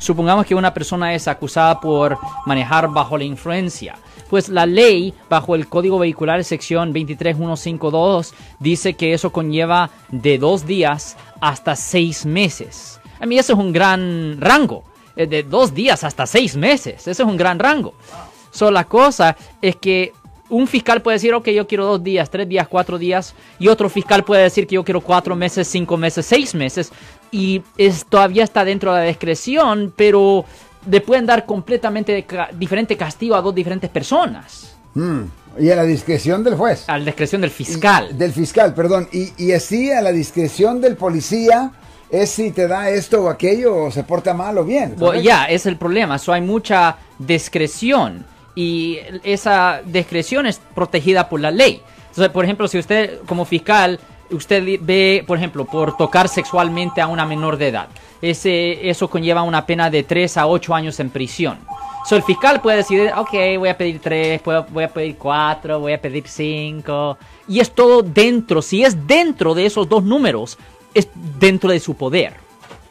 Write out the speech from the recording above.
supongamos que una persona es acusada por manejar bajo la influencia. Pues la ley, bajo el Código Vehicular, sección 23152, dice que eso conlleva de dos días hasta seis meses. A mí eso es un gran rango. eh, De dos días hasta seis meses. Eso es un gran rango. La cosa es que un fiscal puede decir, ok, yo quiero dos días, tres días, cuatro días, y otro fiscal puede decir que yo quiero cuatro meses, cinco meses, seis meses, y es, todavía está dentro de la discreción, pero le pueden dar completamente ca- diferente castigo a dos diferentes personas, Mm, Y a la discreción del juez. a la discreción del fiscal. Del fiscal, perdón. Y, y así a la discreción del policía es si te da esto o aquello o se porta mal o bien. Ya, es el problema. So, hay mucha discreción y esa discreción es protegida por la ley. Por ejemplo, si usted como fiscal, usted ve, por ejemplo, por tocar sexualmente a una menor de edad, ese, eso conlleva una pena de 3 a 8 años en prisión. So, el fiscal puede decidir, ok, voy a pedir 3, voy a pedir 4, voy a pedir 5. Y es todo dentro, si es dentro de esos dos números, es dentro de su poder.